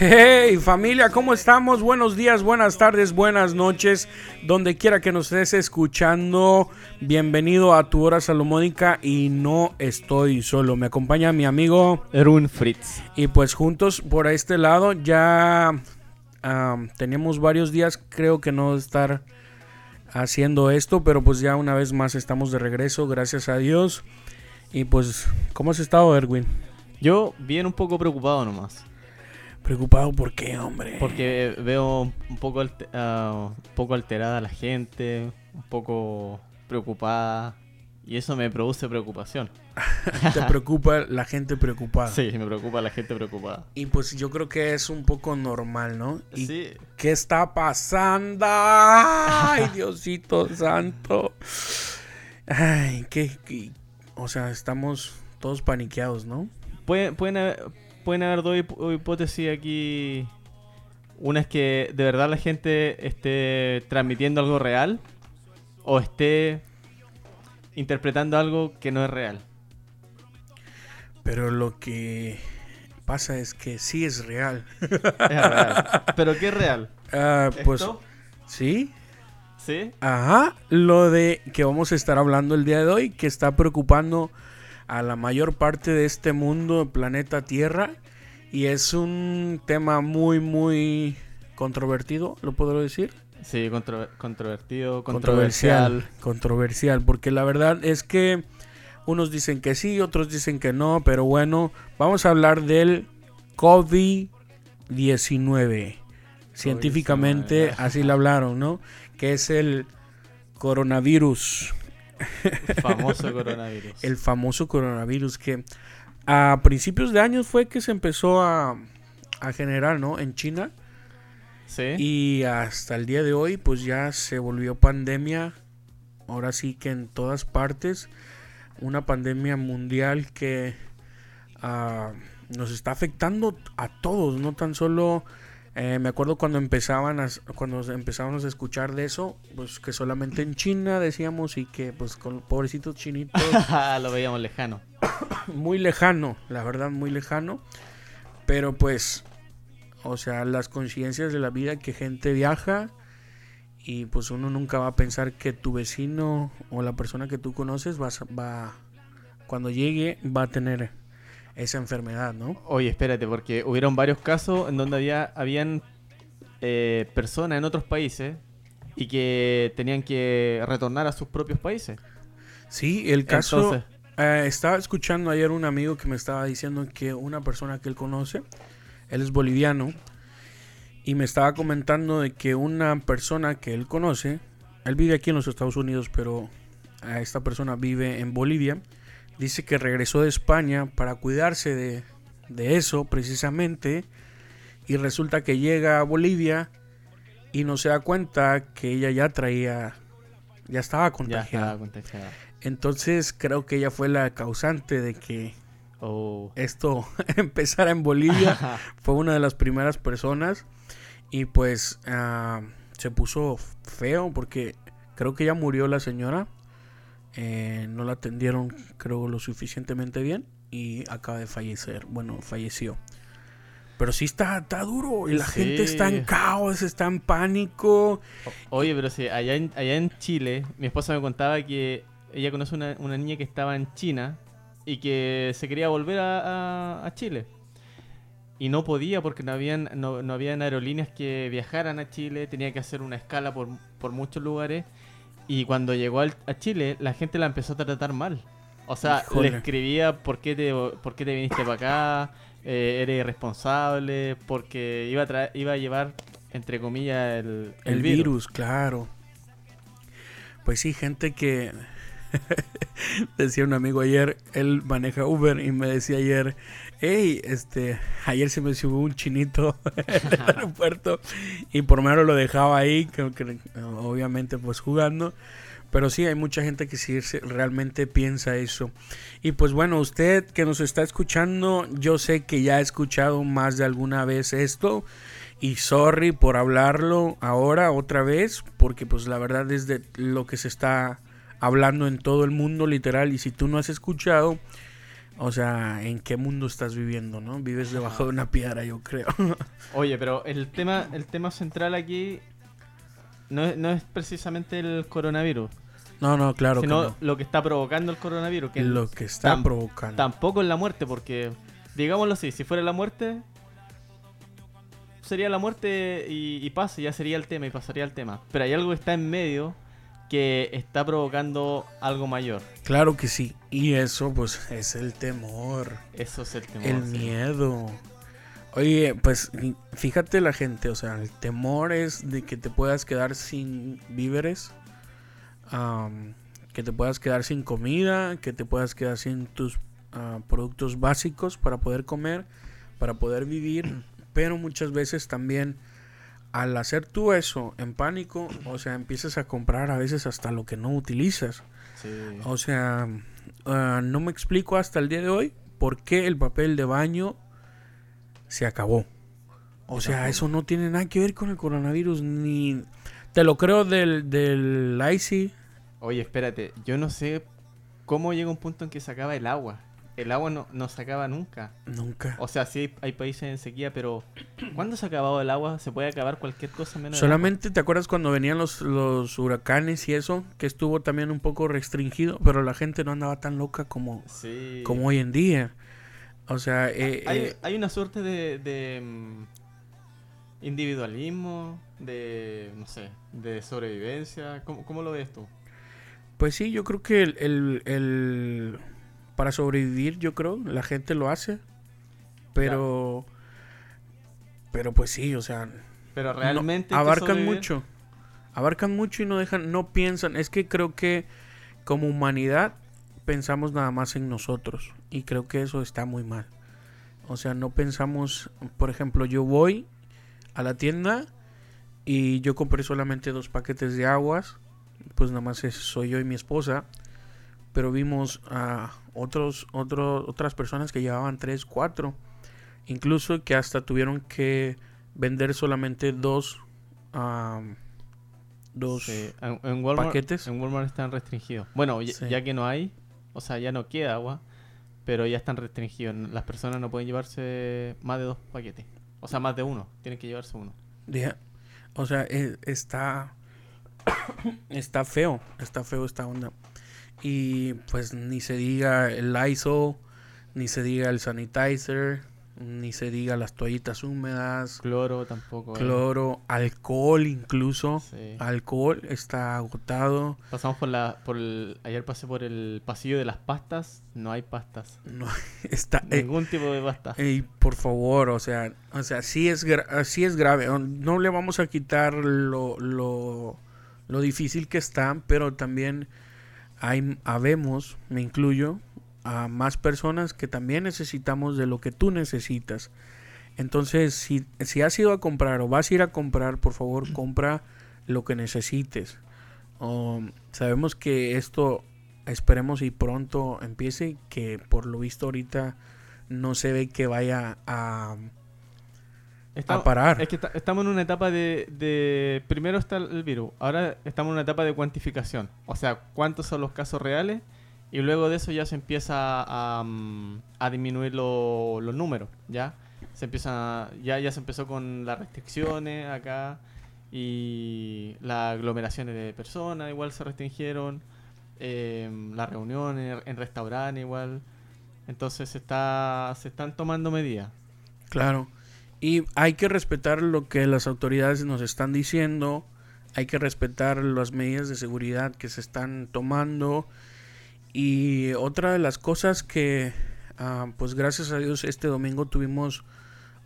Hey familia, ¿cómo estamos? Buenos días, buenas tardes, buenas noches, donde quiera que nos estés escuchando. Bienvenido a tu hora salomónica y no estoy solo. Me acompaña mi amigo Erwin Fritz. Y pues juntos por este lado ya tenemos varios días, creo que no estar haciendo esto, pero pues ya una vez más estamos de regreso, gracias a Dios. Y pues, ¿cómo has estado, Erwin? Yo bien un poco preocupado nomás. ¿Preocupado por qué, hombre? Porque veo un poco, ah, un poco alterada la gente, un poco preocupada. Y eso me produce preocupación. ¿Te preocupa la gente preocupada? Sí, me preocupa la gente preocupada. Y pues yo creo que es un poco normal, ¿no? sí. ¿Qué está pasando? Ay, Diosito santo. Ay, qué, O sea, estamos todos paniqueados, ¿no? Pueden, pueden, pueden haber dos hipótesis aquí. Una es que de verdad la gente esté transmitiendo algo real o esté interpretando algo que no es real. Pero lo que pasa es que sí es real. Es real. ¿Pero qué es real? Ah, pues sí. ¿Sí? Ajá, lo de que vamos a estar hablando el día de hoy, que está preocupando a la mayor parte de este mundo, planeta Tierra, y es un tema muy, muy controvertido, ¿lo puedo decir? Sí, controvertido, controversial. Controversial, porque la verdad es que unos dicen que sí, otros dicen que no, pero bueno, vamos a hablar del COVID-19. Científicamente así lo hablaron, ¿no? Que es el coronavirus. El famoso coronavirus. el famoso coronavirus que a principios de años fue que se empezó a, a generar, ¿no? En China. Sí. Y hasta el día de hoy, pues ya se volvió pandemia. Ahora sí que en todas partes. Una pandemia mundial que ah, nos está afectando a todos, no tan solo eh, me acuerdo cuando empezaban a, cuando empezábamos a escuchar de eso, pues que solamente en China decíamos y que pues con pobrecitos chinitos. Lo veíamos lejano. muy lejano, la verdad muy lejano. Pero pues, o sea, las conciencias de la vida que gente viaja y pues uno nunca va a pensar que tu vecino o la persona que tú conoces va, va cuando llegue va a tener esa enfermedad, ¿no? Oye, espérate, porque hubieron varios casos en donde había habían eh, personas en otros países y que tenían que retornar a sus propios países. Sí, el caso... Eh, estaba escuchando ayer un amigo que me estaba diciendo que una persona que él conoce, él es boliviano, y me estaba comentando de que una persona que él conoce, él vive aquí en los Estados Unidos, pero esta persona vive en Bolivia, dice que regresó de España para cuidarse de, eso precisamente y resulta que llega a Bolivia y no se da cuenta que ella ya traía, ya estaba contagiada. Entonces creo que ella fue la causante de que oh. esto empezara en Bolivia. fue una de las primeras personas y pues ah, se puso feo porque creo que ya murió la señora eh, no la atendieron creo lo suficientemente bien y acaba de fallecer. Bueno, falleció. Pero sí está, está duro y la gente está en caos, está en pánico. oye, pero sí, allá en, allá en Chile, mi esposa me contaba que ella conoce una, una niña que estaba en China y que se quería volver a, a, Chile. Y no podía porque no habían, no, no habían aerolíneas que viajaran a Chile, tenía que hacer una escala por, por muchos lugares. Y cuando llegó a Chile, la gente la empezó a tratar mal. O sea, le escribía por qué te, por qué te viniste para acá, eh, eres irresponsable, porque iba a, iba a llevar, entre comillas, el, el, virus. claro. Pues sí, gente que... decía un amigo ayer, él maneja Uber y me decía ayer, hey, este, ayer se me subió un chinito en el aeropuerto y por menos lo dejaba ahí, creo que obviamente pues jugando. Pero sí, hay mucha gente que sí realmente piensa eso. Y pues bueno, usted que nos está escuchando, yo sé que ya ha escuchado más de alguna vez esto. Y sorry por hablarlo ahora otra vez, porque pues la verdad es de lo que se está hablando en todo el mundo literal. Y si tú no has escuchado, O sea, ¿en qué mundo estás viviendo, no? Vives debajo de una piedra, yo creo. Oye, pero el tema, el tema central aquí no es, no es precisamente el coronavirus. No, no, claro sino que no. lo que está provocando el coronavirus. Que Lo que está tam- provocando. Tampoco es la muerte, porque, digámoslo así, si fuera la muerte, sería la muerte y, y pasa, ya sería el tema y pasaría el tema. Pero hay algo que está en medio que está provocando algo mayor. Claro que sí. Y eso, pues, es el temor. Eso es el temor. El sí. miedo. Oye, pues fíjate la gente, o sea, el temor es de que te puedas quedar sin víveres, am, que te puedas quedar sin comida, que te puedas quedar sin tus ah, productos básicos para poder comer, para poder vivir, pero muchas veces también al hacer tú eso en pánico, o sea, empiezas a comprar a veces hasta lo que no utilizas. Sí. O sea, ah, no me explico hasta el día de hoy por qué el papel de baño se acabó. O sea, eso no tiene nada que ver con el coronavirus, ni... Te lo creo del, del IC. Oye, espérate, yo no sé cómo llega un punto en que se acaba el agua. El agua no, no se acaba nunca. Nunca. O sea, sí hay, hay países en sequía, pero ¿cuándo se ha acabado el agua? Se puede acabar cualquier cosa menos Solamente te acuerdas cuando venían los, los huracanes y eso, que estuvo también un poco restringido, pero la gente no andaba tan loca como. Sí. como hoy en día. O sea, eh, hay, eh, hay una suerte de, de, mm, individualismo, de, no sé, de sobrevivencia. ¿Cómo, cómo lo ves tú? Pues sí, yo creo que el, el- el- para sobrevivir, yo creo, la gente lo hace. Pero, pero pues sí, o sea, Pero realmente... abarcan mucho. Abarcan mucho y no dejan, no piensan. Es que creo que como humanidad pensamos nada más en nosotros. Y creo que eso está muy mal. O sea, no pensamos, por ejemplo, yo voy a la tienda y yo compré solamente dos paquetes de aguas. Pues nada más es- soy yo y mi esposa. Pero vimos a otros, otros, otras personas que llevaban tres, cuatro. Incluso que hasta tuvieron que vender solamente dos, am, dos Sí, En, en Walmart, paquetes. En Walmart están restringidos. Bueno, ya, Sí. ya que no hay, o sea, ya no queda agua, pero ya están restringidos. Las personas no pueden llevarse más de dos paquetes. O sea, más de uno. Tienen que llevarse uno. O sea, e- está. está feo. Está feo esta onda. Y pues ni se diga el Lysol, ni se diga el sanitizer, ni se diga las toallitas húmedas, Cloro tampoco. hay. cloro, alcohol incluso. Sí. Alcohol está agotado. Pasamos por la. Por el, ayer pasé por el pasillo de las pastas. No hay pastas. No, está. eh, Ningún tipo de pasta. Ey, por favor, o sea, o sea, sí es, sí es grave. No le vamos a quitar lo, lo, lo difícil que está, pero también hay, habemos, me incluyo, a más personas que también necesitamos de lo que tú necesitas. Entonces, si, si has ido a comprar o vas a ir a comprar, por favor, compra lo que necesites. Um, sabemos que esto, esperemos y pronto empiece, que por lo visto ahorita no se ve que vaya a, Estamos- a parar. Es que ta- estamos en una etapa de, de- Primero está el virus, ahora estamos en una etapa de cuantificación. O sea, cuántos son los casos reales y luego de eso ya se empieza a, mm, a disminuir lo- los números, ¿ya? Se empieza, ya, ya se empezó con las restricciones acá y las aglomeraciones de personas igual se restringieron, em, las reuniones en restaurantes igual. Entonces se, está, se están tomando medidas. Claro. Y hay que respetar lo que las autoridades nos están diciendo. Hay que respetar las medidas de seguridad que se están tomando. Y otra de las cosas que, ah, pues gracias a Dios, este domingo tuvimos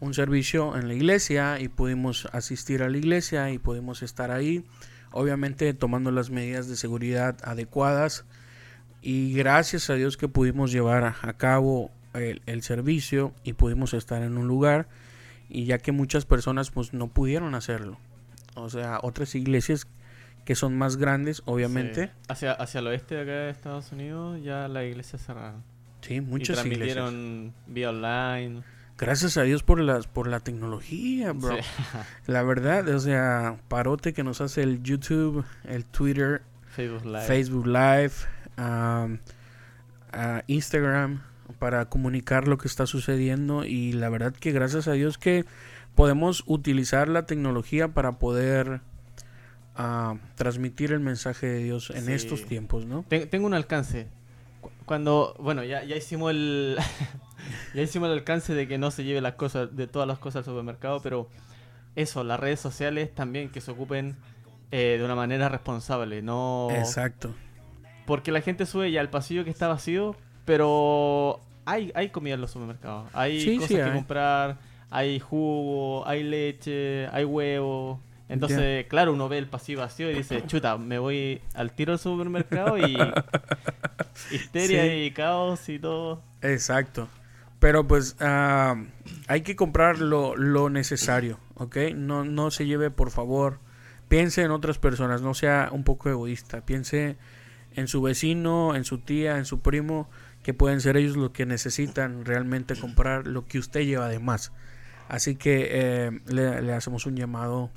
un servicio en la iglesia y pudimos asistir a la iglesia y pudimos estar ahí. Obviamente tomando las medidas de seguridad adecuadas. Y gracias a Dios que pudimos llevar a, cabo el, el servicio y pudimos estar en un lugar. Y ya que muchas personas pues no pudieron hacerlo. O sea, otras iglesias que son más grandes, obviamente. Sí. Hacia, hacia el oeste de acá de Estados Unidos ya las iglesias cerraron. Sí, y muchas iglesias. transmitieron vía online. Gracias a Dios por las por la tecnología, bro. Sí. La verdad, o sea, parote que nos hace el YouTube, el Twitter, Facebook Live. Facebook Live, um, ah, Instagram. Para comunicar lo que está sucediendo y la verdad que gracias a Dios que podemos utilizar la tecnología para poder uh, transmitir el mensaje de Dios en estos tiempos, ¿no? Tengo un alcance. Cuando, bueno, ya, ya hicimos el ya hicimos el alcance de que no se lleve las cosas, de todas las cosas al supermercado, pero eso, las redes sociales también que se ocupen eh, de una manera responsable, no... Exacto. Porque la gente sube ya al pasillo que está vacío, pero hay, hay comida en los supermercados. Hay cosas que comprar, hay jugo, hay leche, hay huevo. Entonces, claro, uno ve el pasillo vacío y dice, chuta, me voy al tiro al supermercado y histeria y caos y todo. Exacto. Pero pues ah, hay que comprar lo, lo, necesario, ¿ok? No, no se lleve, por favor, piense en otras personas, no sea un poco egoísta, piense en su vecino, en su tía, en su primo, que pueden ser ellos los que necesitan realmente comprar lo que usted lleva de más. Así que eh, le, le, hacemos un llamado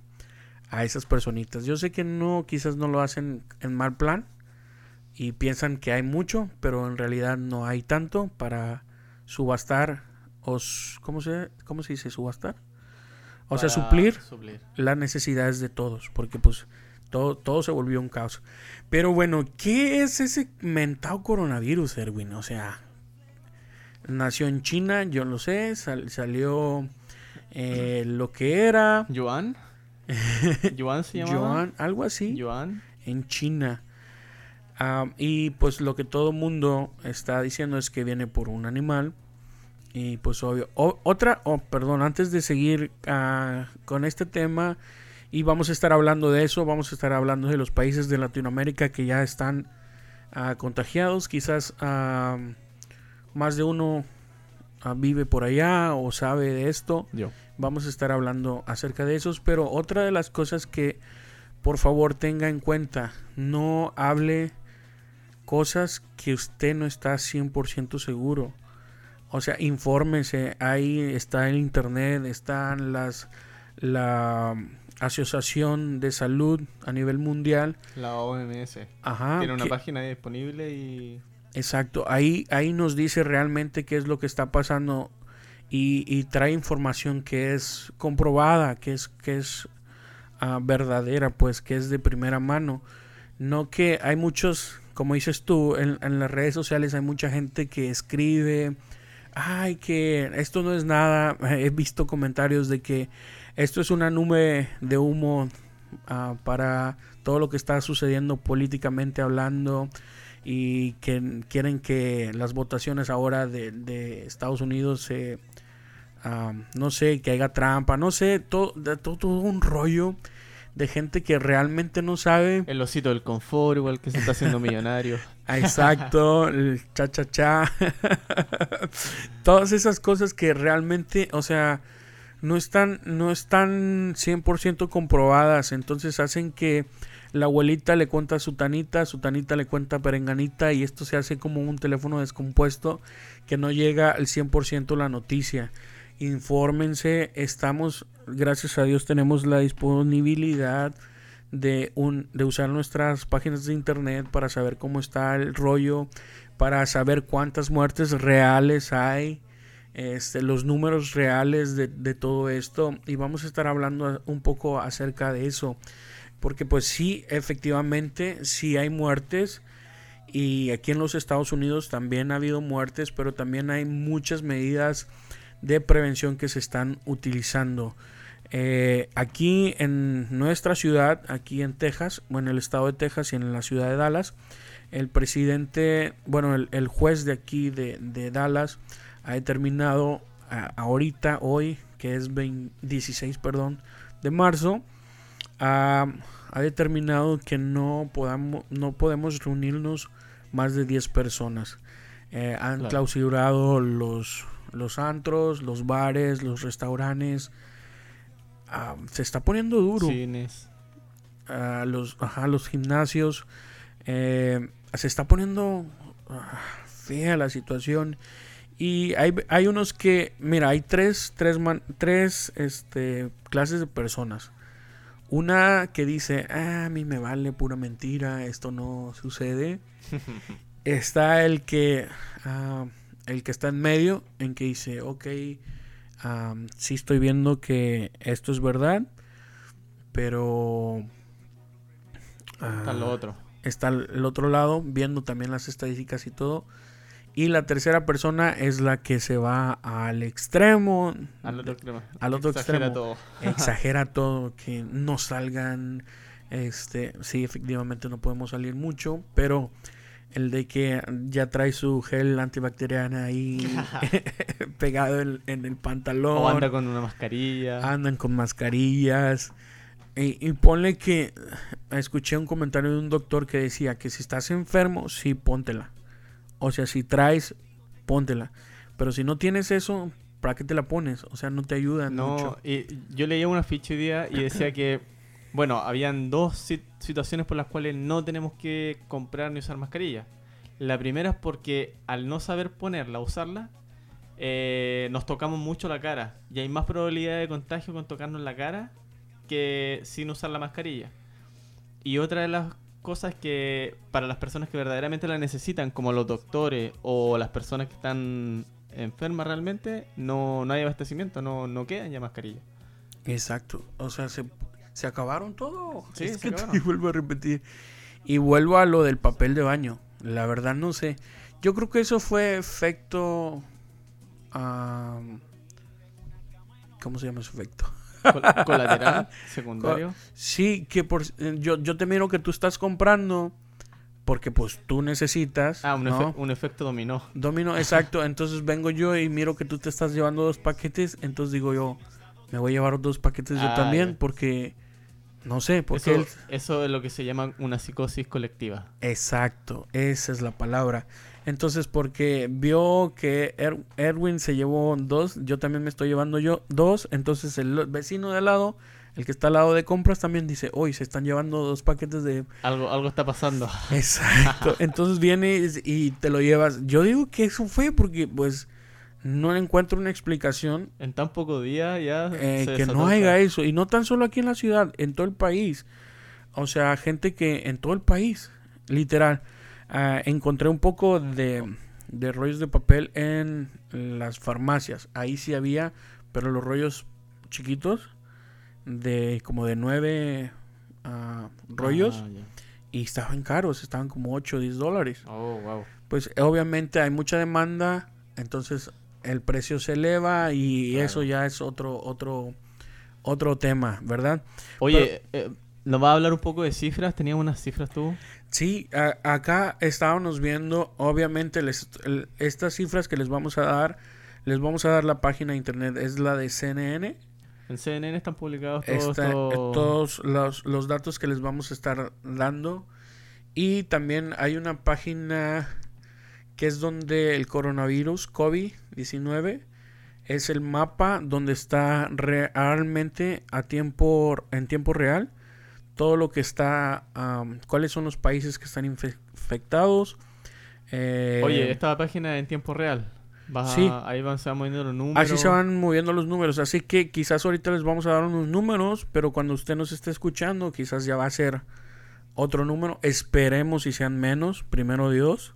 a esas personitas. Yo sé que no, quizás no lo hacen en mal plan y piensan que hay mucho, pero en realidad no hay tanto para subastar, o, ¿cómo, se, ¿cómo se dice subastar? O sea, suplir, las necesidades de todos, porque pues todo, todo se volvió un caos. Pero bueno, ¿qué es ese mentado coronavirus, Erwin? O sea, nació en China, yo lo sé, salió eh, lo que era. ¿Yuan? ¿Yuan se llamaba? Yuan, algo así. Yuan. En China. Ah, y pues lo que todo mundo está diciendo es que viene por un animal. Y pues obvio. otra, oh, perdón, antes de seguir ah, con este tema, y vamos a estar hablando de eso, vamos a estar hablando de los países de Latinoamérica que ya están ah, contagiados. Quizás más de uno vive por allá o sabe de esto. Yo. Vamos a estar hablando acerca de esos. Pero otra de las cosas que por favor tenga en cuenta, no hable cosas que usted no está 100% seguro. O sea, infórmese, ahí está el internet, están las la Asociación de Salud a nivel mundial, la OMS. Ajá, tiene una página disponible y Exacto, ahí ahí nos dice realmente qué es lo que está pasando y, trae información que es comprobada, que es que es ah, verdadera, pues que es de primera mano. No que hay muchos como dices tú, en, las redes sociales hay mucha gente que escribe, ay, que esto no es nada. He visto comentarios de que esto es una nube de humo ah, para todo lo que está sucediendo políticamente hablando y que quieren que las votaciones ahora de, Estados Unidos se... Ah, no sé, que haya trampa, no sé, todo, todo, todo un rollo de gente que realmente no sabe. El osito del confort, igual que se está haciendo millonario. Exacto, el cha cha cha. Todas esas cosas que realmente, o sea, no están, no están 100% comprobadas. Entonces hacen que la abuelita le cuenta a su tanita, su tanita le cuenta a perenganita y esto se hace como un teléfono descompuesto que no llega al 100% la noticia infórmense, estamos, gracias a Dios tenemos la disponibilidad de, un, de usar nuestras páginas de internet para saber cómo está el rollo, para saber cuántas muertes reales hay, este, los números reales de, todo esto y vamos a estar hablando un poco acerca de eso, porque pues sí, efectivamente, sí hay muertes, y aquí en los Estados Unidos también ha habido muertes, pero también hay muchas medidas de prevención que se están utilizando. Eh, aquí en nuestra ciudad, aquí en Texas, bueno, en el estado de Texas y en la ciudad de Dallas, el presidente, bueno, el, juez de aquí de, Dallas ha determinado ahorita, hoy, que es 16, perdón, de marzo, ha, determinado que no, podamos, no podemos reunirnos más de 10 personas. Eh, han clausurado los los antros, los bares, los restaurantes. Ah, se está poniendo duro. Cines. Uh, los, ajá, los gimnasios. Eh, se está poniendo ah, fea la situación. Y hay, hay, unos que, mira, hay tres, tres, tres este, clases de personas. Una que dice, ah, a mí me vale pura mentira, esto no sucede. Está el que el que está en medio, en que dice, ok, um, sí estoy viendo que esto es verdad, pero... está lo otro. Está el otro lado, viendo también las estadísticas y todo. Y la tercera persona es la que se va al extremo. Al otro extremo. Al otro extremo. Todo. Exagera todo. Que no salgan. Este, sí, efectivamente no podemos salir mucho. Pero el de que ya trae su gel antibacteriana ahí pegado en, el pantalón. O anda con una mascarilla. Andan con mascarillas. Y, ponle que escuché un comentario de un doctor que decía que si estás enfermo, sí, póntela. O sea, si traes, póntela. Pero si no tienes eso, ¿para qué te la pones? O sea, no te ayuda no, Y yo leía una ficha hoy día y decía que bueno, habían dos situaciones por las cuales no tenemos que comprar ni usar mascarilla. La primera es porque al no saber ponerla, usarla, eh, nos tocamos mucho la cara. Y hay más probabilidad de contagio con tocarnos la cara que sin usar la mascarilla. Y otra de las cosas que para las personas que verdaderamente la necesitan, como los doctores o las personas que están enfermas realmente, no, no hay abastecimiento, no, no quedan ya mascarillas. Exacto. O sea, se, se acabaron todo. Sí, se Y vuelvo a repetir. Y vuelvo a lo del papel de baño. La verdad no sé. Yo creo que eso fue efecto... ¿Cómo se llama ese efecto? Colateral, secundario. Sí, que por, yo, yo te miro que tú estás comprando porque pues tú necesitas. Ah, un, un, efecto dominó. Dominó, exacto. Entonces vengo yo y miro que tú te estás llevando dos paquetes. Entonces digo yo, me voy a llevar dos paquetes yo ah, también porque no sé, porque eso, eso es lo que se llama una psicosis colectiva. Exacto, esa es la palabra. Entonces, porque vio que er-, Erwin se llevó dos, yo también me estoy llevando yo dos. Entonces, el vecino de al lado, el que está al lado de compras, también dice: Hoy se están llevando dos paquetes de. Algo, algo está pasando. Exacto. Entonces vienes y te lo llevas. Yo digo que eso fue porque, pues no encuentro una explicación. En tan poco día ya. Eh, que no haya eso. Y no tan solo aquí en la ciudad, en todo el país. O sea, gente que en todo el país, literal. Ah, encontré un poco de, de rollos de papel en las farmacias. Ahí sí había, pero los rollos chiquitos, de como de nueve ah, rollos. Ah, y estaban caros, estaban como 8 o 10 dólares. Oh, wow. Pues obviamente hay mucha demanda, entonces el precio se eleva y eso ya es otro, otro, otro tema, ¿verdad? Oye, eh, ¿nos va a hablar un poco de cifras? ¿Tenías unas cifras tú? Sí, acá estábamos viendo, obviamente, estas cifras que les vamos a dar, les vamos a dar la página de internet, es la de CNN. En CNN están publicados todos, todos los, los datos que les vamos a estar dando. Y también hay una página que es donde el coronavirus COVID-19 es el mapa donde está realmente a tiempo en tiempo real todo lo que está cuáles son los países que están infectados eh, oye esta página en tiempo real. Sí. ahí van, se van moviendo los números. así se van moviendo los números. Así que quizás ahorita les vamos a dar unos números pero cuando usted nos esté escuchando quizás ya va a ser otro número. Esperemos y sean menos primero Dios.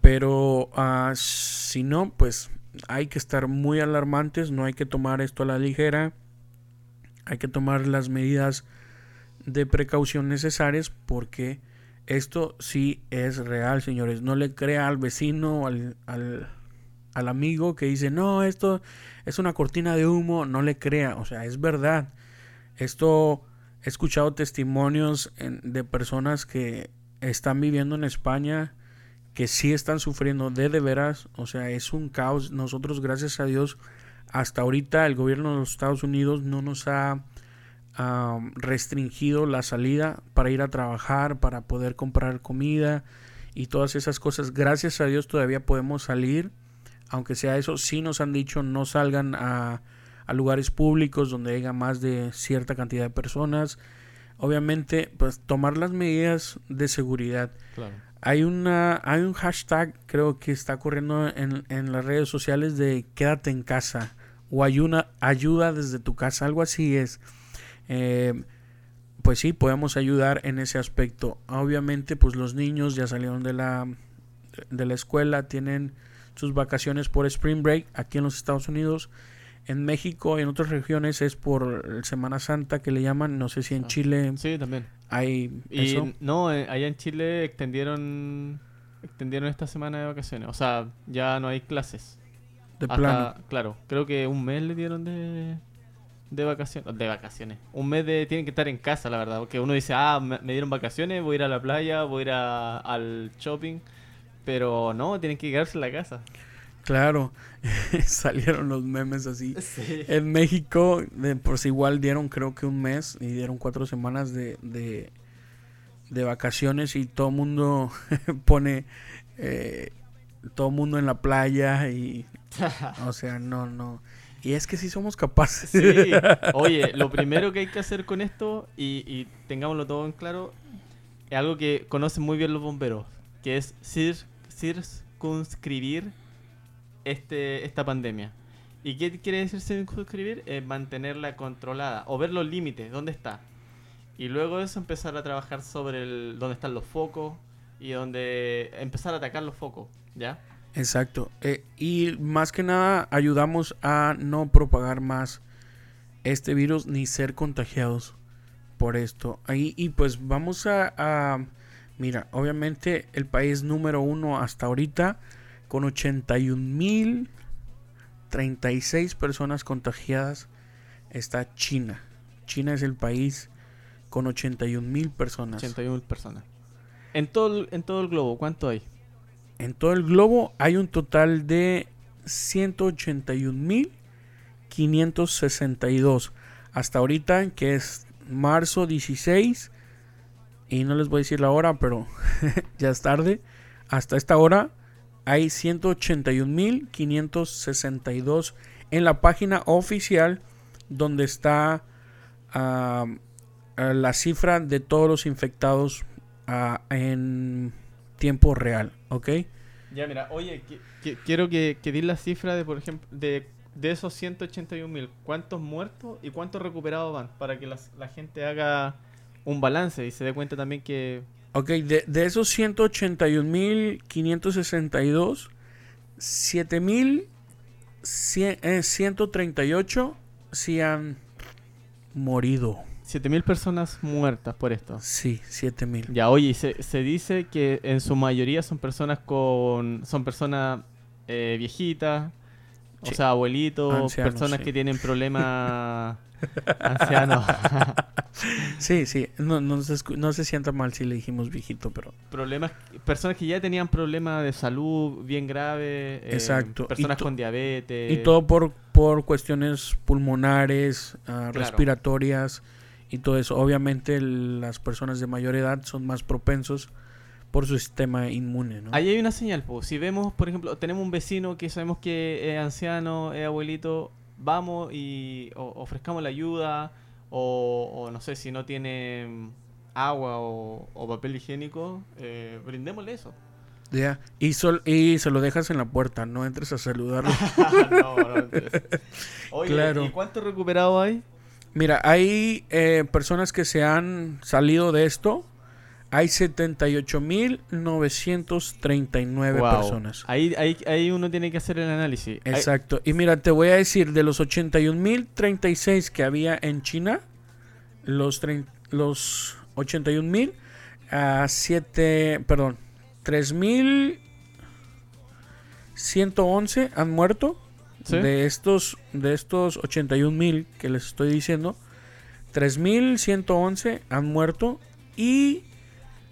Pero uh, si no, pues hay que estar muy alarmantes, no hay que tomar esto a la ligera, hay que tomar las medidas de precaución necesarias porque esto sí es real, señores. No le crea al vecino, al, al, amigo que dice, no, esto es una cortina de humo, no le crea, o sea, es verdad. Esto he escuchado testimonios de personas que están viviendo en España que sí están sufriendo de de veras, o sea, es un caos. Nosotros, gracias a Dios, hasta ahorita el gobierno de los Estados Unidos no nos ha restringido la salida para ir a trabajar, para poder comprar comida y todas esas cosas. Gracias a Dios todavía podemos salir, aunque sea eso, sí nos han dicho no salgan a, a lugares públicos donde haya más de cierta cantidad de personas. Obviamente, pues tomar las medidas de seguridad. Claro. Hay, una, hay un hashtag, creo que está corriendo en, en las redes sociales de quédate en casa o ayuda, ayuda desde tu casa, algo así es. Eh, pues sí, podemos ayudar en ese aspecto. Obviamente, pues los niños ya salieron de la, de la escuela, tienen sus vacaciones por Spring Break aquí en los Estados Unidos. En México y en otras regiones es por Semana Santa que le llaman. No sé si en ah. Chile. Sí, también. Hay y No, eh, allá en Chile extendieron extendieron esta semana de vacaciones. O sea, ya no hay clases. De plano. Claro, creo que un mes le dieron de, de vacaciones. De vacaciones. Un mes de tienen que estar en casa, la verdad. Porque uno dice, ah, me, dieron vacaciones, voy a ir a la playa, voy a ir al shopping. Pero no, tienen que quedarse en la casa. Claro, salieron los memes así. En México, de, por si igual dieron creo que un mes y dieron cuatro semanas de, de, vacaciones y todo el mundo pone eh, todo el mundo en la playa y o sea, no, no. Y es que sí somos capaces. Sí. Oye, lo primero que hay que hacer con esto, y, y tengámoslo todo en claro, es algo que conocen muy bien los bomberos, que es circunscribir este, esta pandemia. ¿Y qué quiere decir circunscribir? Es mantenerla controlada o ver los límites, dónde está. Y luego de eso empezar a trabajar sobre el, dónde están los focos y dónde empezar a atacar los focos, ¿ya? Exacto. Eh, y más que nada ayudamos a no propagar más este virus ni ser contagiados por esto. Ahí, y pues vamos a, mira, obviamente el país número uno hasta ahorita con 81 mil 36 personas contagiadas está China. China es el país con 81 mil personas. 81 mil personas. En todo, en todo el globo, ¿cuánto hay? En todo el globo hay un total de 181.562 hasta ahorita, que es marzo 16. Y no les voy a decir la hora, pero ya es tarde. Hasta esta hora hay 181.562 en la página oficial donde está la cifra de todos los infectados en tiempo real, ¿ok? Ya, mira, oye, quiero que, que di la cifra de, por ejemplo, de, de esos 181 mil, ¿cuántos muertos y cuántos recuperados van? Para que la gente haga un balance y se dé cuenta también que... Ok, de, de esos 181 mil 562, 7 mil 138 sí han morido. 7000 personas muertas por esto. Sí, 7000. Ya, oye, se, se dice que en su mayoría son personas con. son personas eh, viejitas, o sea, abuelitos, personas que tienen problemas. ancianos. sí, sí, no, no, se, no se sienta mal si le dijimos viejito, pero. Problemas, personas que ya tenían problemas de salud bien graves. Eh, Exacto. Personas con diabetes. Y todo por, por cuestiones pulmonares, uh, respiratorias y todo eso. Obviamente las personas de mayor edad son más propensos por su sistema inmune, ¿no? Ahí hay una señal, pues. Si vemos, por ejemplo, tenemos un vecino que sabemos que es anciano, es abuelito, vamos y ofrezcamos la ayuda o, no sé, si no tiene agua o, papel higiénico, eh, brindémosle eso. Ya, y, sol, y se lo dejas en la puerta, no entres a saludarlo. no, no entres. Oye, ¿y cuánto recuperado hay? Mira, hay eh, personas que se han salido de esto. Hay 78.939 personas. Ahí, ahí, ahí uno tiene que hacer el análisis. Exacto. Y mira, te voy a decir, de los 81.036 que había en China, los, los 81.000 a 7, perdón, 3.111 han muerto de estos, de estos 81 mil que les estoy diciendo, 3.111 han muerto y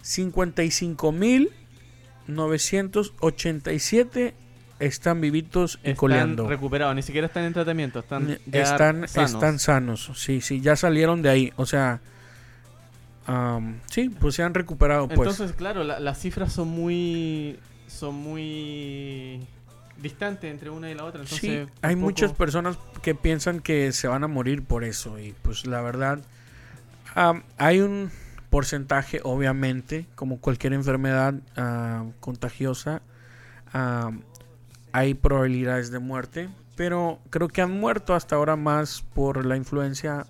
55.987 están vivitos y están recuperados, ni siquiera están en tratamiento, están, están sanos. están sanos. Sí, sí, ya salieron de ahí. O sea, sí, pues se han recuperado. Pues. Entonces, claro, las cifras son muy, son muy distante entre una y la otra. Entonces, sí, hay muchas personas que piensan que se van a morir por eso y pues la verdad hay un porcentaje, obviamente, como cualquier enfermedad contagiosa, hay probabilidades de muerte, pero creo que han muerto hasta ahora más por la influencia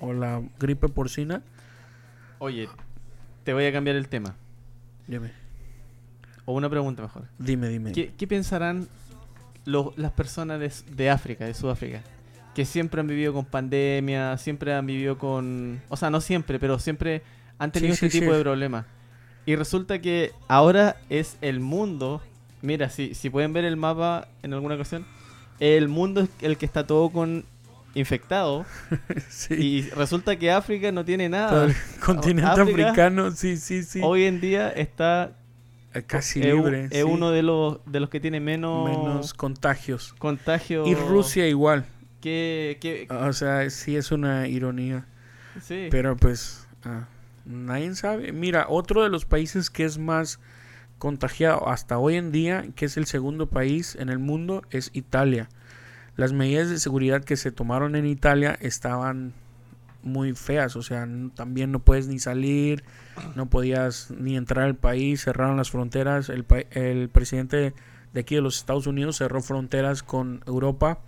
o la gripe porcina. Oye, te voy a cambiar el tema. Dime. O una pregunta mejor. Dime, dime. ¿Qué, pensarán las personas de, de África, de Sudáfrica, que siempre han vivido con pandemia, siempre han vivido con... O sea, no siempre, pero siempre han tenido este tipo de problemas. Y resulta que ahora es el mundo. Mira, si, si pueden ver el mapa en alguna ocasión, el mundo es el que está todo con infectado. Y resulta que África no tiene nada. el continente africano, sí, sí, sí. Hoy en día está eh, casi libre. Es uno de los, de los que tiene menos, menos contagios. Contagios. Y Rusia igual. Que, O sea, sí es una ironía. Sí. Pero pues, ah, nadie sabe. Mira, otro de los países que es más contagiado hasta hoy en día, que es el segundo país en el mundo, es Italia. Las medidas de seguridad que se tomaron en Italia estaban muy feas, o sea, también no puedes ni salir, no podías ni entrar al país, cerraron las fronteras, el, el presidente de aquí de los Estados Unidos cerró fronteras con Europa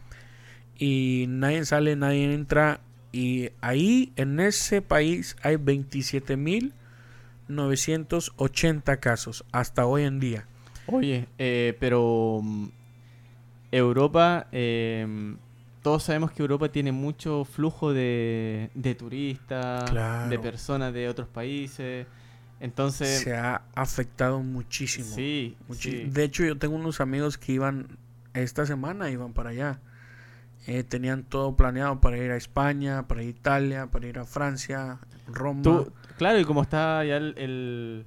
y nadie sale, nadie entra. Y ahí, en ese país, hay 27.980 casos hasta hoy en día. Oye, eh, pero mm, Europa, em, todos sabemos que Europa tiene mucho flujo de, de turistas, de personas de otros países. Entonces... Se ha afectado muchísimo. sí. De hecho, yo tengo unos amigos que iban, esta semana iban para allá. Eh, tenían todo planeado para ir a España, para Italia, para ir a Francia, Roma. claro, y como está ya el,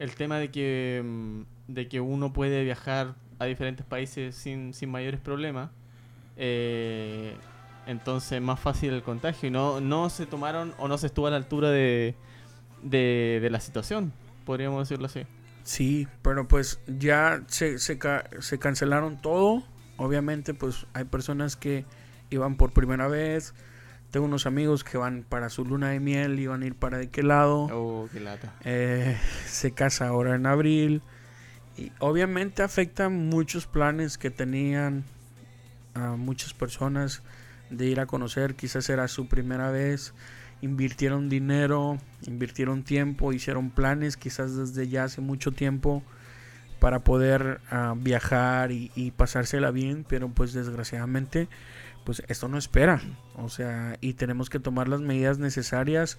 el, tema de que, mm, de que uno puede viajar a diferentes países sin, sin mayores problemas, eh, entonces más fácil el contagio. Y no, no se tomaron o no se estuvo a la altura de, de, de la situación, podríamos decirlo así. Sí, pero pues ya se, se, se cancelaron todo Obviamente, pues hay personas que iban por primera vez. Tengo unos amigos que van para su luna de miel y van a ir para de qué lado. Oh, qué lata. Eh, se casa ahora en abril. Y obviamente afecta muchos planes que tenían a muchas personas de ir a conocer. Quizás era su primera vez. Invirtieron dinero, invirtieron tiempo, hicieron planes quizás desde ya hace mucho tiempo para poder ah, viajar y, pasársela bien, pero pues desgraciadamente pues esto no espera, o sea, y tenemos que tomar las medidas necesarias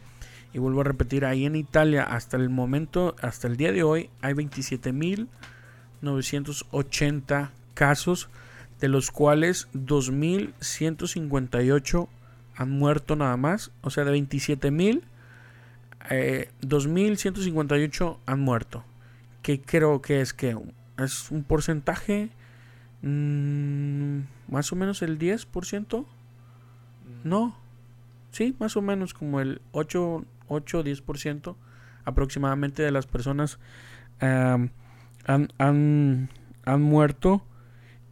y vuelvo a repetir, ahí en Italia hasta el momento, hasta el día de hoy hay 27.980 casos, de los cuales 2.158 han muerto nada más, o sea, de 27.000, eh, 2.158 han muerto que creo que es que es un porcentaje mm, más o menos el 10%. Mm. No. Sí, más o menos como el 8 8 10% aproximadamente de las personas han, han, han, muerto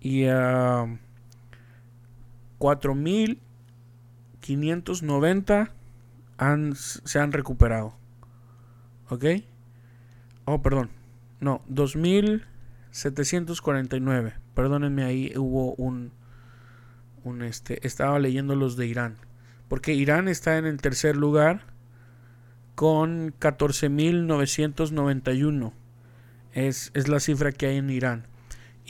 y uh, 4.590 han, se han recuperado. ¿Ok? Oh, perdón. No, 2749. Perdónenme, ahí hubo un un este estaba leyendo los de Irán, porque Irán está en el tercer lugar con 14991. Es, es la cifra que hay en Irán.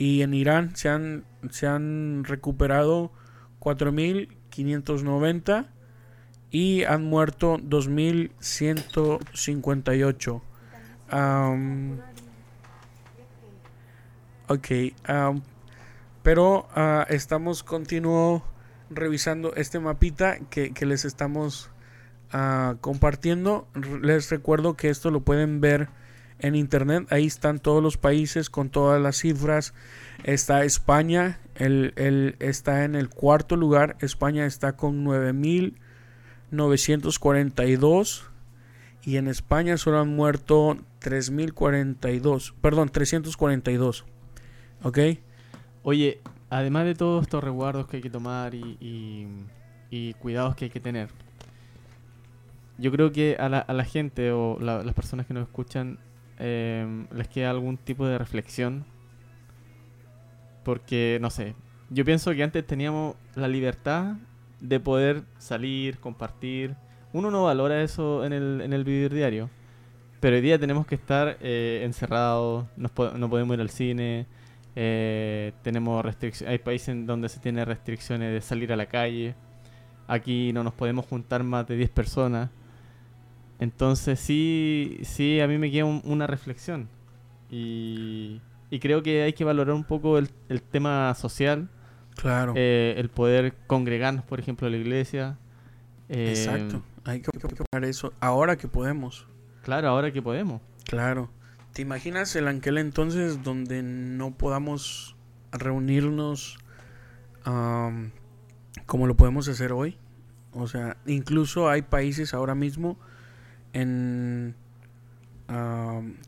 Y en Irán se han, se han recuperado 4.590 y han muerto 2.158. Um, Ok, pero uh, estamos continuo revisando este mapita que, les estamos uh, compartiendo. Les recuerdo que esto lo pueden ver en internet. Ahí están todos los países con todas las cifras. Está España, el, está en el cuarto lugar. España está con 9.942. Y en España solo han muerto 3.042. Perdón, 342. ¿Ok? Oye, además de todos estos resguardos que hay que tomar y, y, cuidados que hay que tener, yo creo que a la, a la gente o las personas que nos escuchan eh, les queda algún tipo de reflexión. Porque, no sé, yo pienso que antes teníamos la libertad de poder salir, compartir. Uno no valora eso en el, en el vivir diario. Pero hoy día tenemos que estar eh, encerrados, no podemos ir al cine, Eh, tenemos hay países en donde se tiene restricciones de salir a la calle. Aquí no nos podemos juntar más de 10 personas. Entonces sí, sí, a mí me queda una reflexión. Y, creo que hay que valorar un poco el, tema social. Claro. Eh, el poder congregarnos, por ejemplo, a la iglesia. Exacto. Hay que valorar eso ahora que podemos. Claro, ahora que podemos. Claro. ¿Te imaginas el aquel entonces donde no podamos reunirnos como lo podemos hacer hoy? O sea, incluso hay países ahora mismo en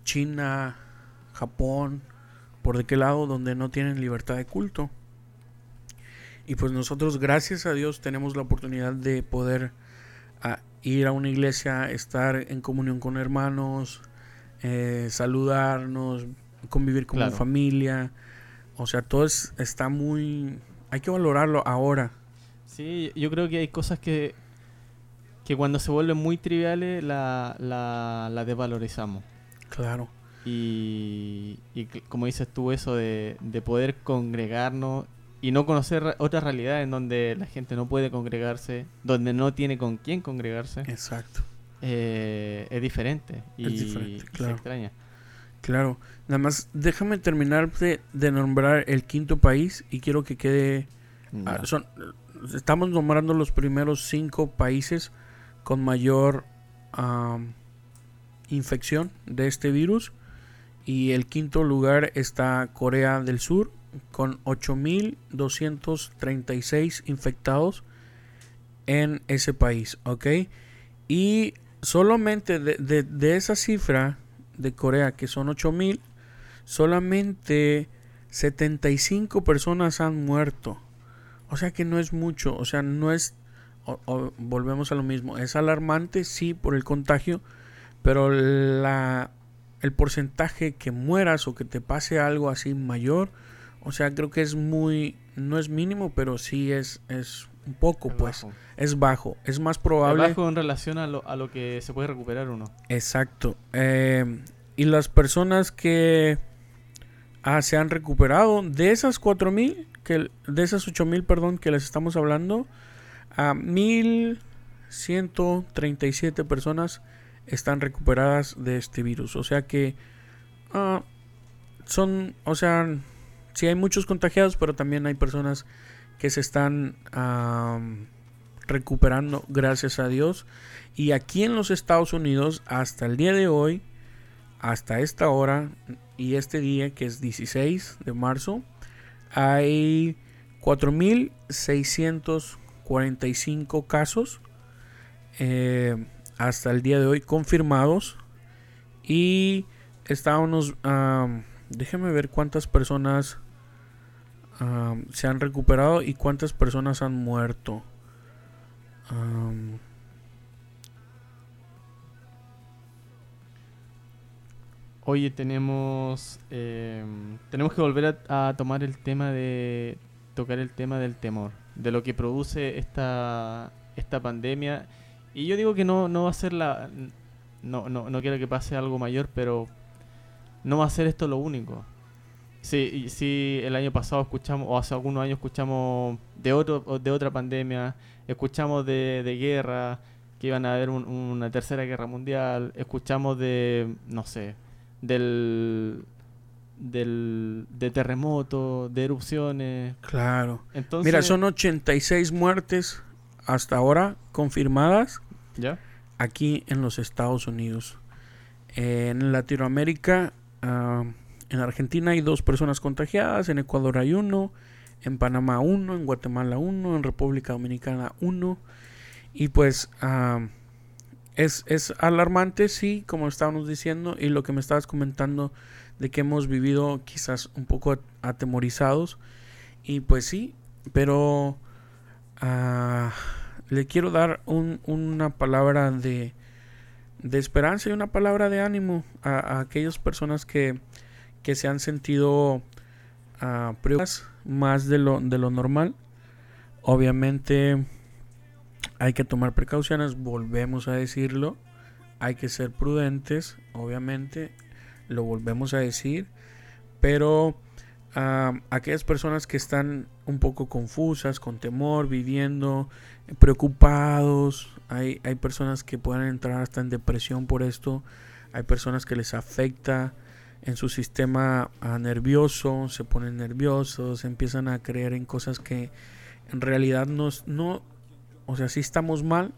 China, Japón, por de qué lado, donde no tienen libertad de culto. Y pues nosotros, gracias a Dios, tenemos la oportunidad de poder ah, ir a una iglesia, estar en comunión con hermanos, eh, saludarnos, convivir como familia. O sea, todo está muy... Hay que valorarlo ahora. Sí, yo creo que hay cosas que, que cuando se vuelven muy triviales la, la, desvalorizamos. Claro. Y, y, como dices tú, eso de, de poder congregarnos y no conocer otras realidades en donde la gente no puede congregarse, donde no tiene con quién congregarse. Exacto. Eh, es diferente y, claro. se extraña. Claro, nada más déjame terminar de, nombrar el quinto país y quiero que quede... Ah, son, estamos nombrando los primeros cinco países con mayor infección de este virus y el quinto lugar está Corea del Sur con 8.236 infectados en ese país, ¿ok? Y solamente de, esa cifra de Corea, que son 8000, solamente 75 personas han muerto. O sea que no es mucho, o sea, no es, volvemos a lo mismo, es alarmante, sí, por el contagio, pero la, el porcentaje que mueras o que te pase algo así mayor, o sea, creo que es muy, no es mínimo, pero sí es, es un poco, pues. Es bajo. Es más probable. Es bajo en relación a lo, a lo que se puede recuperar uno. Exacto. Eh, y las personas que ah, se han recuperado, de esas 4000, que de esas 8000, perdón, que les estamos hablando, a 1137 personas están recuperadas de este virus. O sea que ah, son, o sea, sí hay muchos contagiados, pero también hay personas que se están recuperando, gracias a Dios. Y aquí en los Estados Unidos, hasta el día de hoy, hasta esta hora y este día, que es 16 de marzo, hay 4.645 casos eh, hasta el día de hoy confirmados. Y estábamos, déjenme ver cuántas personas se han recuperado y cuántas personas han muerto. Oye, tenemos em, tenemos que volver a, tomar el tema de tocar el tema del temor, de lo que produce esta esta pandemia. Y yo digo que no no va a ser la no no no quiero que pase algo mayor, pero no va a ser esto lo único. Sí, sí, el año pasado escuchamos, o hace algunos años escuchamos de otro de otra pandemia, escuchamos de, de guerra, que iban a haber una tercera guerra mundial, escuchamos de, no sé, del, del de terremoto, de erupciones. Claro. Entonces, Mira, son 86 muertes hasta ahora confirmadas ¿Ya? aquí en los Estados Unidos. en Latinoamérica... Uh, en Argentina hay dos personas contagiadas, en Ecuador hay uno, en Panamá uno, en Guatemala uno, en República Dominicana uno. Y pues es, es, alarmante, sí, como estábamos diciendo, y lo que me estabas comentando de que hemos vivido quizás un poco atemorizados. Y pues sí, pero ah, le quiero dar una palabra de, de, esperanza y una palabra de ánimo a, aquellas personas que que se han sentido uh, más de lo, de lo normal. Obviamente hay que tomar precauciones, volvemos a decirlo. Hay que ser prudentes, obviamente, lo volvemos a decir. Pero a aquellas personas que están un poco confusas, con temor, viviendo, preocupados. Hay, hay personas que pueden entrar hasta en depresión por esto. Hay personas que les afecta en su sistema ah, nervioso, se ponen nerviosos, empiezan a creer en cosas que en realidad nos, no, o sea, sí estamos mal,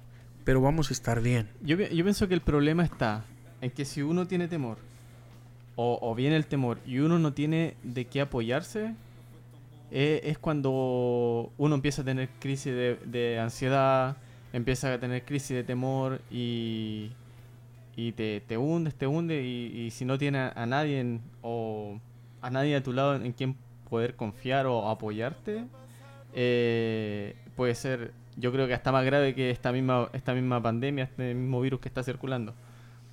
pero vamos a estar bien. Yo, yo pienso que el problema está en que si uno tiene temor, o, viene el temor, y uno no tiene de qué apoyarse, eh, es cuando uno empieza a tener crisis de, ansiedad, empieza a tener crisis de temor y y te, te te hunde y, si no tienes a, nadie o a nadie a tu lado en quien poder confiar o apoyarte, eh, puede ser, yo creo que hasta más grave que esta misma, esta misma pandemia, este mismo virus que está circulando.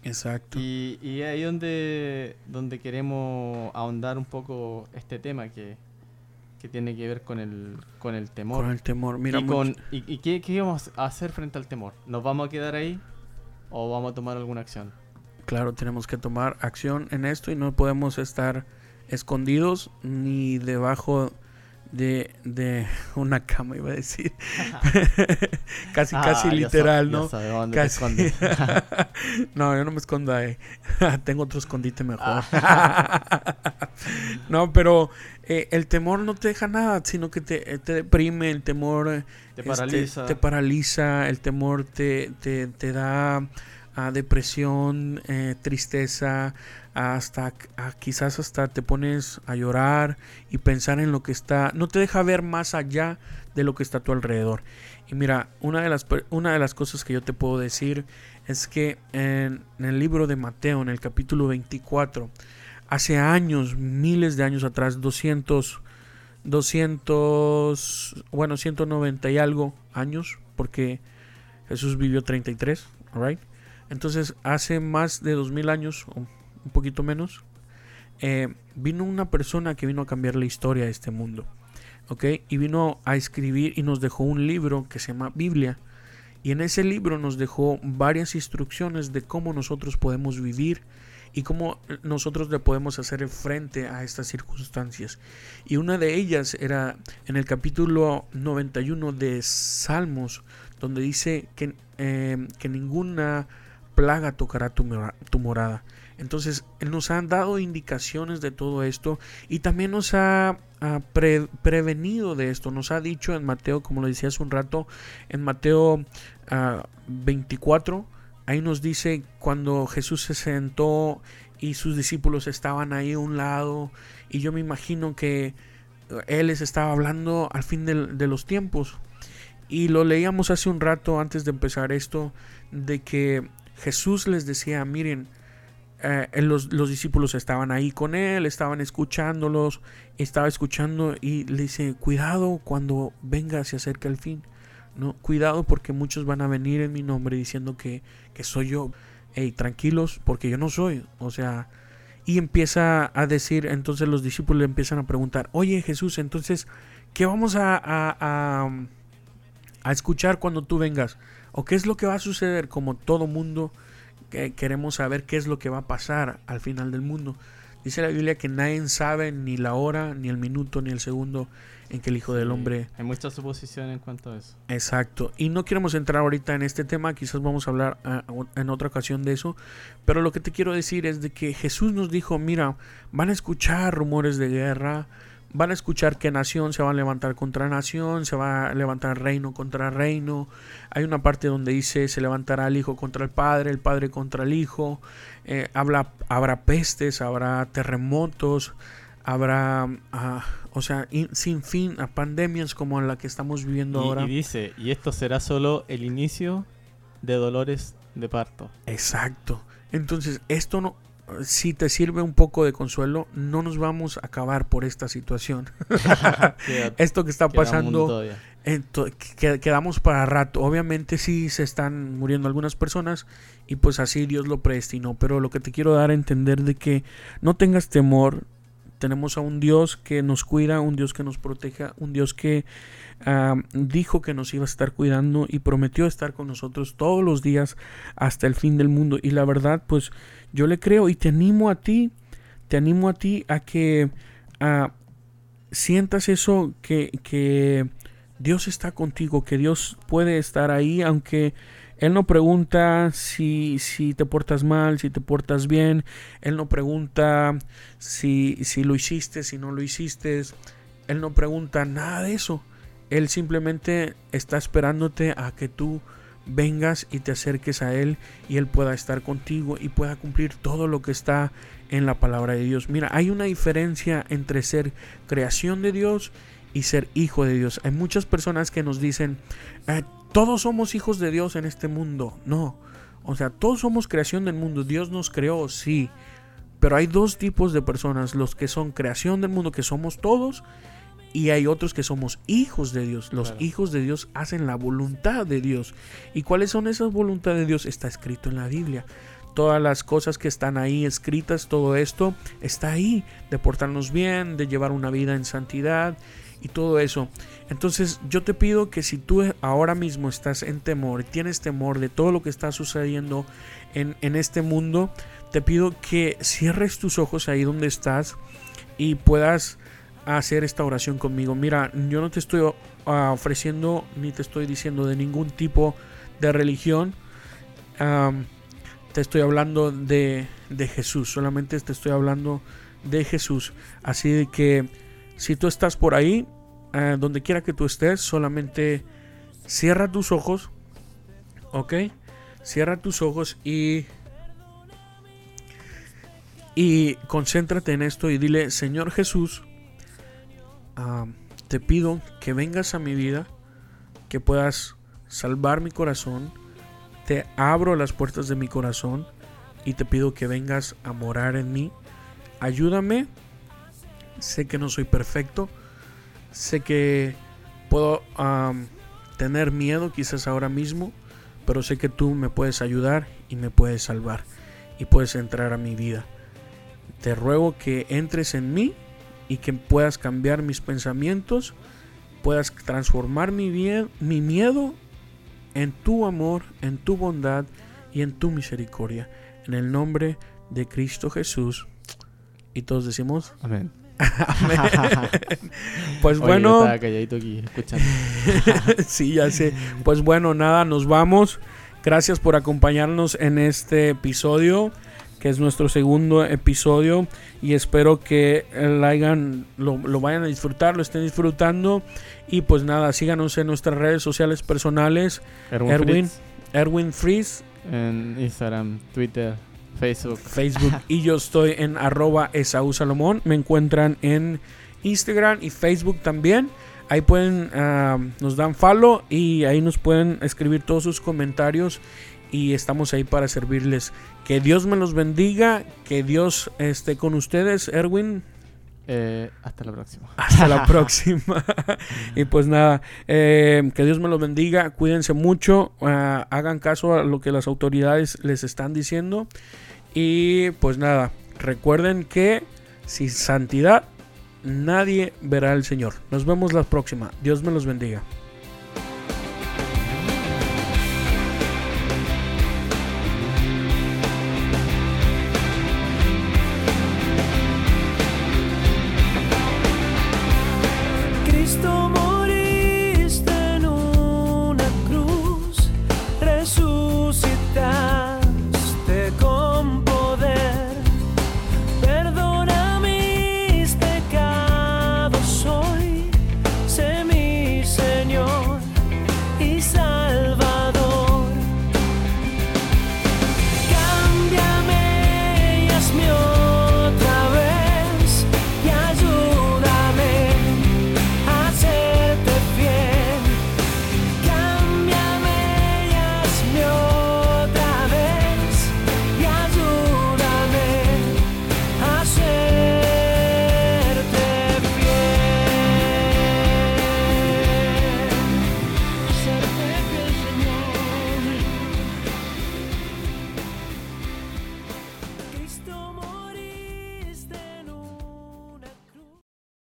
Exacto. Y, y ahí donde, donde queremos ahondar un poco este tema que, que tiene que ver con el, con el temor. Con el temor, mira. ¿Y, con, y, y qué, qué vamos a hacer frente al temor? ¿Nos vamos a quedar ahí? o vamos a tomar alguna acción? Claro, tenemos que tomar acción en esto y no podemos estar escondidos ni debajo de, de una cama, iba a decir. casi, casi ah, literal, ¿no? casi. no, yo no me escondo ahí. Tengo otro escondite mejor. Ah. no, pero eh, el temor no te deja nada, sino que te, te deprime, el temor te este, paraliza. te paraliza, el temor te, te, te da a depresión, eh, tristeza, hasta quizás hasta te pones a llorar y pensar en lo que está, no te deja ver más allá de lo que está a tu alrededor. Y mira, una de las, una de las cosas que yo te puedo decir es que en, el libro de Mateo, en el capítulo 24, hace años, miles de años atrás, 200, 200, bueno, 190 y algo años, porque Jesús vivió 33, right? Entonces, hace más de dos mil años, o un poquito menos, eh, vino una persona que vino a cambiar la historia de este mundo. ¿Ok? Y vino a escribir y nos dejó un libro que se llama Biblia. Y en ese libro nos dejó varias instrucciones de cómo nosotros podemos vivir y cómo nosotros le podemos hacer frente a estas circunstancias. Y una de ellas era en el capítulo 91 de Salmos, donde dice que, eh, que ninguna plaga tocará tu, morada. Entonces, nos ha dado indicaciones de todo esto y también nos ha, prevenido de esto. Nos ha dicho en Mateo, como lo decía hace un rato, en Mateo 24, ah, ahí nos dice cuando Jesús se sentó y sus discípulos estaban ahí a un lado y yo me imagino que Él les estaba hablando al fin de los tiempos. Y lo leíamos hace un rato antes de empezar esto, de que Jesús les decía, miren, eh, los, discípulos estaban ahí con él, estaban escuchándolos, estaba escuchando y le dice, cuidado cuando venga, se acerca el fin. No, cuidado porque muchos van a venir en mi nombre diciendo que, que soy yo. Hey, tranquilos, porque yo no soy. O sea, y empieza a decir, entonces los discípulos le empiezan a preguntar, oye Jesús, entonces, ¿qué vamos a, a, a escuchar cuando tú vengas? ¿O qué es lo que va a suceder? Como todo mundo que queremos saber qué es lo que va a pasar al final del mundo. Dice la Biblia que nadie sabe ni la hora, ni el minuto, ni el segundo en que el Hijo del Hombre... Hay mucha suposición en cuanto a eso. Exacto. Y no queremos entrar ahorita en este tema, quizás vamos a hablar ah, en otra ocasión de eso. Pero lo que te quiero decir es de que Jesús nos dijo, mira, van a escuchar rumores de guerra, van a escuchar que nación se va a levantar contra nación, se va a levantar reino contra reino. Hay una parte donde dice se levantará el hijo contra el padre, el padre contra el hijo. Eh, habla, habrá pestes, habrá terremotos, habrá, ah, o sea, sin fin a pandemias como la que estamos viviendo ahora. Y dice, y esto será solo el inicio de dolores de parto. Exacto. Entonces, esto no, si te sirve un poco de consuelo, no nos vamos a acabar por esta situación. Esto que está pasando, quedamos para rato. Obviamente sí se están muriendo algunas personas y pues así Dios lo predestinó. Pero lo que te quiero dar a entender de que no tengas temor. Tenemos a un Dios que nos cuida, un Dios que nos proteja, un Dios que dijo que nos iba a estar cuidando y prometió estar con nosotros todos los días hasta el fin del mundo. Y la verdad, pues yo le creo y te animo a ti, te animo a ti a que sientas eso, que, que Dios está contigo, que Dios puede estar ahí, aunque Él no pregunta si, si te portas mal, si te portas bien, Él no pregunta si, si lo hiciste, si no lo hiciste, Él no pregunta nada de eso. Él simplemente está esperándote a que tú vengas y te acerques a Él y Él pueda estar contigo y pueda cumplir todo lo que está en la palabra de Dios. Mira, hay una diferencia entre ser creación de Dios y ser hijo de Dios. Hay muchas personas que nos dicen, eh, todos somos hijos de Dios en este mundo. No, o sea, todos somos creación del mundo. Dios nos creó, sí. Pero hay dos tipos de personas, los que son creación del mundo, que somos todos, y hay otros que somos hijos de Dios. Los hijos de Dios hacen la voluntad de Dios. ¿Y cuáles son esas voluntades de Dios? Está escrito en la Biblia. Todas las cosas que están ahí escritas, todo esto está ahí. De portarnos bien, de llevar una vida en santidad y todo eso. Entonces yo te pido que si tú ahora mismo estás en temor, tienes temor de todo lo que está sucediendo en, en este mundo, te pido que cierres tus ojos ahí donde estás y puedas hacer esta oración conmigo. Mira, yo no te estoy ah, ofreciendo ni te estoy diciendo de ningún tipo de religión. te estoy hablando de, de, Jesús. Solamente te estoy hablando de Jesús. Así que si tú estás por ahí, ah, donde quiera que tú estés, solamente cierra tus ojos. ¿Ok? Cierra tus ojos y... Y concéntrate en esto y dile, Señor Jesús, te pido que vengas a mi vida, que puedas salvar mi corazón. Te abro las puertas de mi corazón y te pido que vengas a morar en mí. Ayúdame. Sé que no soy perfecto. Sé que puedo tener miedo quizás ahora mismo, pero sé que tú me puedes ayudar y me puedes salvar y puedes entrar a mi vida. Te ruego que entres en mí y que puedas cambiar mis pensamientos, puedas transformar mi, bien, mi miedo en tu amor, en tu bondad y en tu misericordia. En el nombre de Cristo Jesús. Y todos decimos amén. pues bueno. sí, ya sé. Pues bueno, nada, nos vamos. Gracias por acompañarnos en este episodio que es nuestro segundo episodio y espero que lo, lo, vayan a disfrutar, lo estén disfrutando y pues nada, síganos en nuestras redes sociales personales. Erwin, Erwin, Fries. En Instagram, Twitter, Facebook. Facebook y yo estoy en arroba Esaú Salomón. Me encuentran en Instagram y Facebook también. Ahí pueden, ah, nos dan follow y ahí nos pueden escribir todos sus comentarios y estamos ahí para servirles. Que Dios me los bendiga, que Dios esté con ustedes, Erwin. Eh, hasta la próxima. Hasta la próxima. y pues nada, eh, que Dios me los bendiga, cuídense mucho, ah, hagan caso a lo que las autoridades les están diciendo. Y pues nada, recuerden que sin santidad nadie verá al Señor. Nos vemos la próxima. Dios me los bendiga.